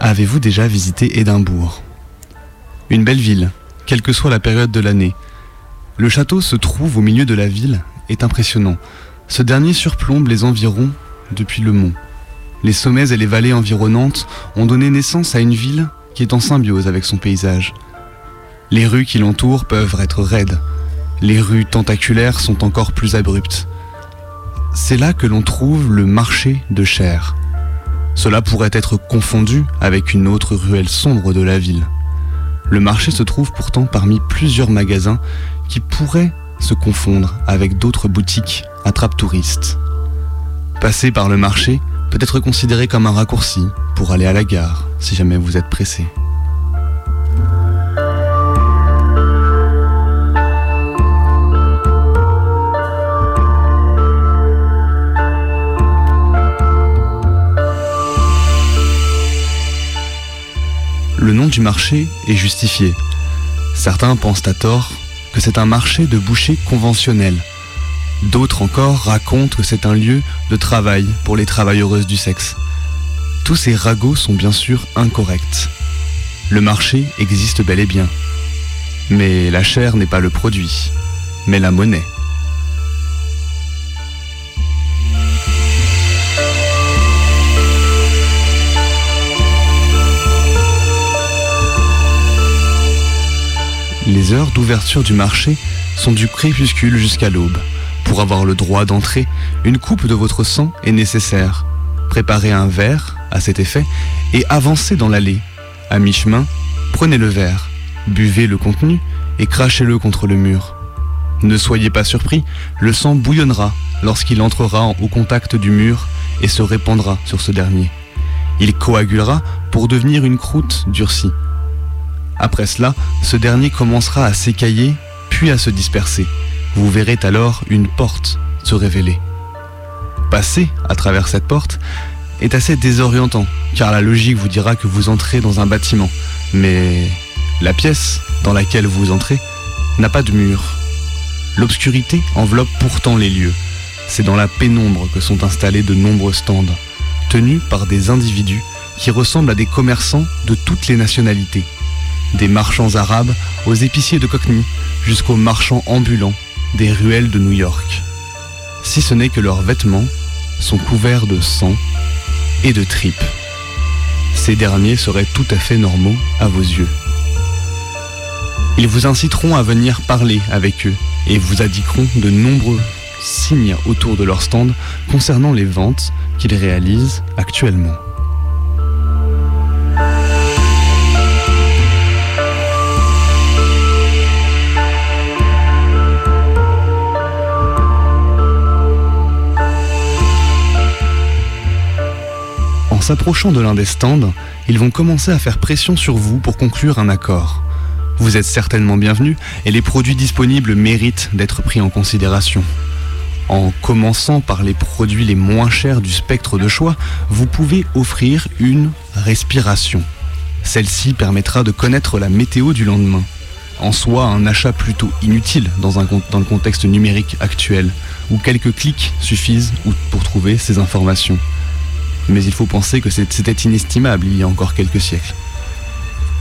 Avez-vous déjà visité Édimbourg? Une belle ville, quelle que soit la période de l'année. Le château se trouve au milieu de la ville, est impressionnant. Ce dernier surplombe les environs depuis le mont. Les sommets et les vallées environnantes ont donné naissance à une ville qui est en symbiose avec son paysage. Les rues qui l'entourent peuvent être raides. Les rues tentaculaires sont encore plus abruptes. C'est là que l'on trouve le marché de Cher. Cela pourrait être confondu avec une autre ruelle sombre de la ville. Le marché se trouve pourtant parmi plusieurs magasins qui pourraient se confondre avec d'autres boutiques attrape-touristes. Passer par le marché peut être considéré comme un raccourci pour aller à la gare si jamais vous êtes pressé. Le nom du marché est justifié. Certains pensent à tort que c'est un marché de boucher conventionnel. D'autres encore racontent que c'est un lieu de travail pour les travailleuses du sexe. Tous ces ragots sont bien sûr incorrects. Le marché existe bel et bien. Mais la chair n'est pas le produit, mais la monnaie. Les heures d'ouverture du marché sont du crépuscule jusqu'à l'aube. Pour avoir le droit d'entrer, une coupe de votre sang est nécessaire. Préparez un verre à cet effet et avancez dans l'allée. À mi-chemin, prenez le verre, buvez le contenu et crachez-le contre le mur. Ne soyez pas surpris, le sang bouillonnera lorsqu'il entrera au contact du mur et se répandra sur ce dernier. Il coagulera pour devenir une croûte durcie. Après cela, ce dernier commencera à s'écailler, puis à se disperser. Vous verrez alors une porte se révéler. Passer à travers cette porte est assez désorientant, car la logique vous dira que vous entrez dans un bâtiment. Mais la pièce dans laquelle vous entrez n'a pas de mur. L'obscurité enveloppe pourtant les lieux. C'est dans la pénombre que sont installés de nombreux stands, tenus par des individus qui ressemblent à des commerçants de toutes les nationalités des marchands arabes aux épiciers de Cockney jusqu'aux marchands ambulants des ruelles de New York. Si ce n'est que leurs vêtements sont couverts de sang et de tripes. Ces derniers seraient tout à fait normaux à vos yeux. Ils vous inciteront à venir parler avec eux et vous indiqueront de nombreux signes autour de leur stand concernant les ventes qu'ils réalisent actuellement. S'approchant de l'un des stands, ils vont commencer à faire pression sur vous pour conclure un accord. Vous êtes certainement bienvenu et les produits disponibles méritent d'être pris en considération. En commençant par les produits les moins chers du spectre de choix, vous pouvez offrir une respiration. Celle-ci permettra de connaître la météo du lendemain. En soi, un achat plutôt inutile dans, un, dans le contexte numérique actuel, où quelques clics suffisent pour trouver ces informations mais il faut penser que c'était inestimable il y a encore quelques siècles.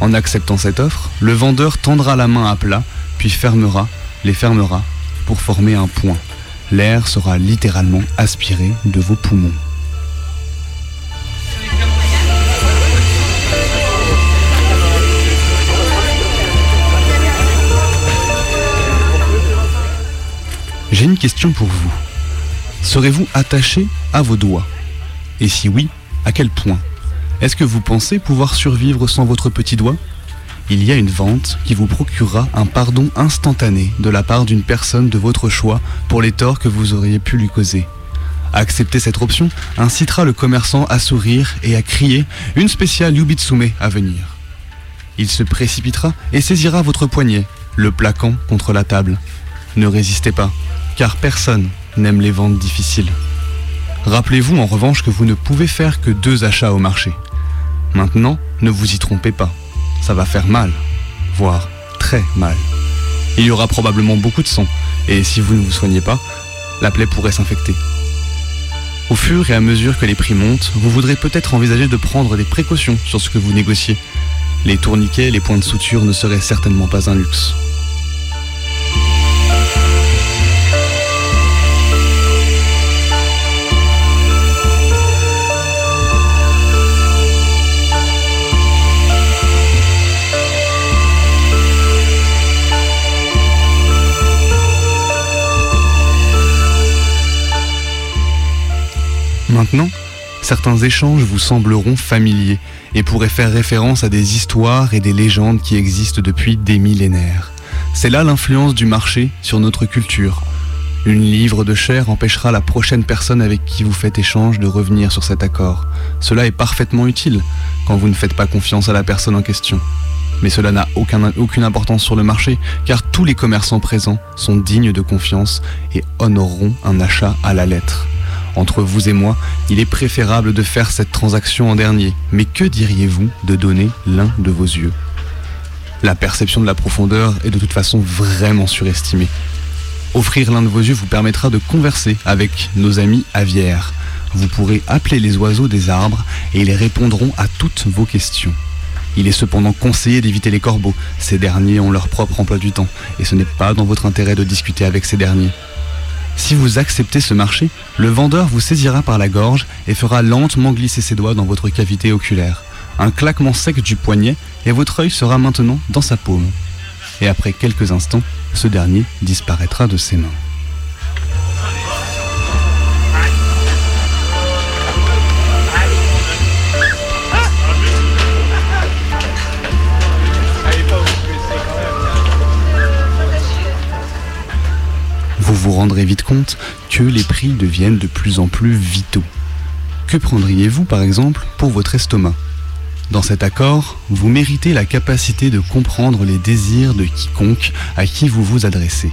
En acceptant cette offre, le vendeur tendra la main à plat, puis fermera, les fermera, pour former un point. L'air sera littéralement aspiré de vos poumons. J'ai une question pour vous. Serez-vous attaché à vos doigts? Et si oui, à quel point Est-ce que vous pensez pouvoir survivre sans votre petit doigt il y a une vente qui vous procurera un pardon instantané de la part d'une personne de votre choix pour les torts que vous auriez pu lui causer. Accepter cette option incitera le commerçant à sourire et à crier une spéciale Yubitsume à venir. Il se précipitera et saisira votre poignet, le plaquant contre la table. Ne résistez pas, car personne n'aime les ventes difficiles. Rappelez-vous en revanche que vous ne pouvez faire que deux achats au marché. Maintenant, ne vous y trompez pas. Ça va faire mal, voire très mal. Il y aura probablement beaucoup de sang, et si vous ne vous soignez pas, la plaie pourrait s'infecter. Au fur et à mesure que les prix montent, vous voudrez peut-être envisager de prendre des précautions sur ce que vous négociez. Les tourniquets, les points de suture ne seraient certainement pas un luxe. Certains échanges vous sembleront familiers et pourraient faire référence à des histoires et des légendes qui existent depuis des millénaires. C'est là l'influence du marché sur notre culture. Une livre de chair empêchera la prochaine personne avec qui vous faites échange de revenir sur cet accord. Cela est parfaitement utile quand vous ne faites pas confiance à la personne en question. Mais cela n'a aucune importance sur le marché, car tous les commerçants présents sont dignes de confiance et honoreront un achat à la lettre. Entre vous et moi, il est préférable de faire cette transaction en dernier. Mais que diriez-vous de donner l'un de vos yeux? La perception de la profondeur est de toute façon vraiment surestimée. Offrir l'un de vos yeux vous permettra de converser avec nos amis aviaires. Vous pourrez appeler les oiseaux des arbres et ils répondront à toutes vos questions. Il est cependant conseillé d'éviter les corbeaux. Ces derniers ont leur propre emploi du temps et ce n'est pas dans votre intérêt de discuter avec ces derniers. Si vous acceptez ce marché, le vendeur vous saisira par la gorge et fera lentement glisser ses doigts dans votre cavité oculaire. Un claquement sec du poignet et votre œil sera maintenant dans sa paume. Et après quelques instants, ce dernier disparaîtra de ses mains. Vous rendrez vite compte que les prix deviennent de plus en plus vitaux. Que prendriez-vous par exemple pour votre estomac? Dans cet accord, vous méritez la capacité de comprendre les désirs de quiconque à qui vous vous adressez.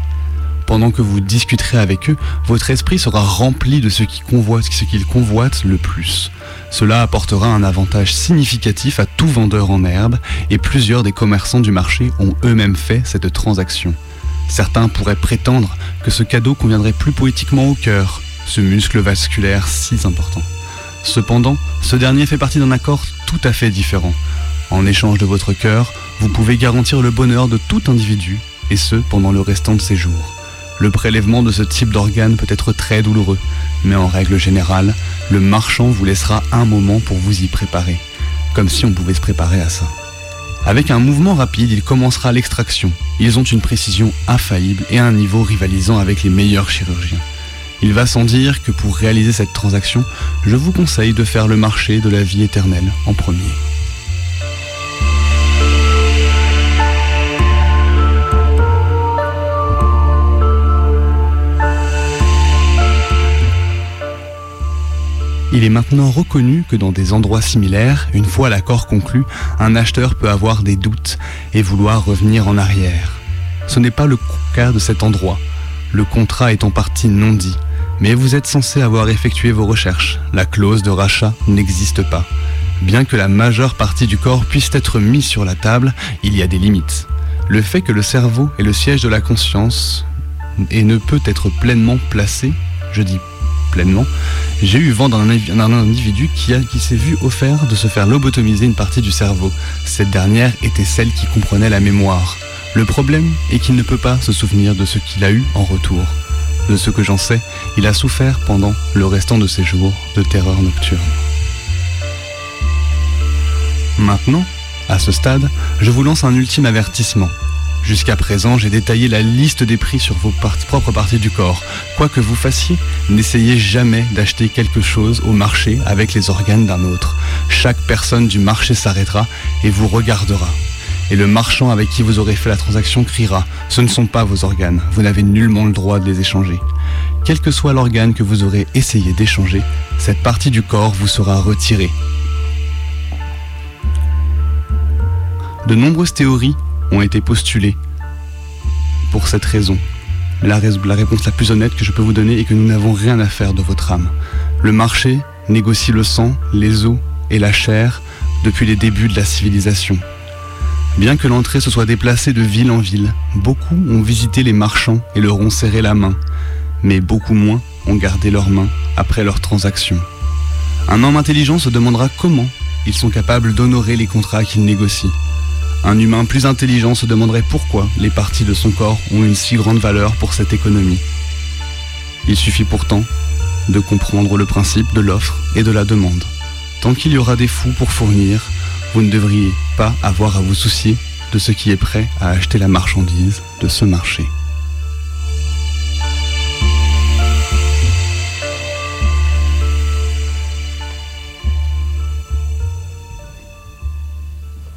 Pendant que vous discuterez avec eux, votre esprit sera rempli de ce qu'il convoite, ce qu'il convoite le plus. Cela apportera un avantage significatif à tout vendeur en herbe et plusieurs des commerçants du marché ont eux-mêmes fait cette transaction. Certains pourraient prétendre que ce cadeau conviendrait plus poétiquement au cœur, ce muscle vasculaire si important. Cependant, ce dernier fait partie d'un accord tout à fait différent. En échange de votre cœur, vous pouvez garantir le bonheur de tout individu, et ce pendant le restant de ses jours. Le prélèvement de ce type d'organe peut être très douloureux, mais en règle générale, le marchand vous laissera un moment pour vous y préparer, comme si on pouvait se préparer à ça. Avec un mouvement rapide, il commencera l'extraction. Ils ont une précision infaillible et un niveau rivalisant avec les meilleurs chirurgiens. Il va sans dire que pour réaliser cette transaction, je vous conseille de faire le marché de la vie éternelle en premier. Il est maintenant reconnu que dans des endroits similaires, une fois l'accord conclu, un acheteur peut avoir des doutes et vouloir revenir en arrière. Ce n'est pas le cas de cet endroit. Le contrat est en partie non dit, mais vous êtes censé avoir effectué vos recherches. La clause de rachat n'existe pas. Bien que la majeure partie du corps puisse être mise sur la table, il y a des limites. Le fait que le cerveau est le siège de la conscience et ne peut être pleinement placé, je dis pleinement, j'ai eu vent d'un individu qui, s'est vu offert de se faire lobotomiser une partie du cerveau. Cette dernière était celle qui comprenait la mémoire. Le problème est qu'il ne peut pas se souvenir de ce qu'il a eu en retour. De ce que j'en sais, il a souffert pendant le restant de ses jours de terreur nocturne. Maintenant, à ce stade, je vous lance un ultime avertissement. Jusqu'à présent, j'ai détaillé la liste des prix sur vos propres parties du corps. Quoi que vous fassiez, n'essayez jamais d'acheter quelque chose au marché avec les organes d'un autre. Chaque personne du marché s'arrêtera et vous regardera. et le marchand avec qui vous aurez fait la transaction criera ⁇ Ce ne sont pas vos organes, vous n'avez nullement le droit de les échanger. Quel que soit l'organe que vous aurez essayé d'échanger, cette partie du corps vous sera retirée. De nombreuses théories ont été postulées pour cette raison. La, réponse la plus honnête que je peux vous donner est que nous n'avons rien à faire de votre âme. Le marché négocie le sang, les os et la chair depuis les débuts de la civilisation. Bien que l'entrée se soit déplacée de ville en ville, beaucoup ont visité les marchands et leur ont serré la main, mais beaucoup moins ont gardé leurs mains après leur transaction. Un homme intelligent se demandera comment ils sont capables d'honorer les contrats qu'ils négocient. Un humain plus intelligent se demanderait pourquoi les parties de son corps ont une si grande valeur pour cette économie. Il suffit pourtant de comprendre le principe de l'offre et de la demande. Tant qu'il y aura des fous pour fournir, vous ne devriez pas avoir à vous soucier de ce qui est prêt à acheter la marchandise de ce marché.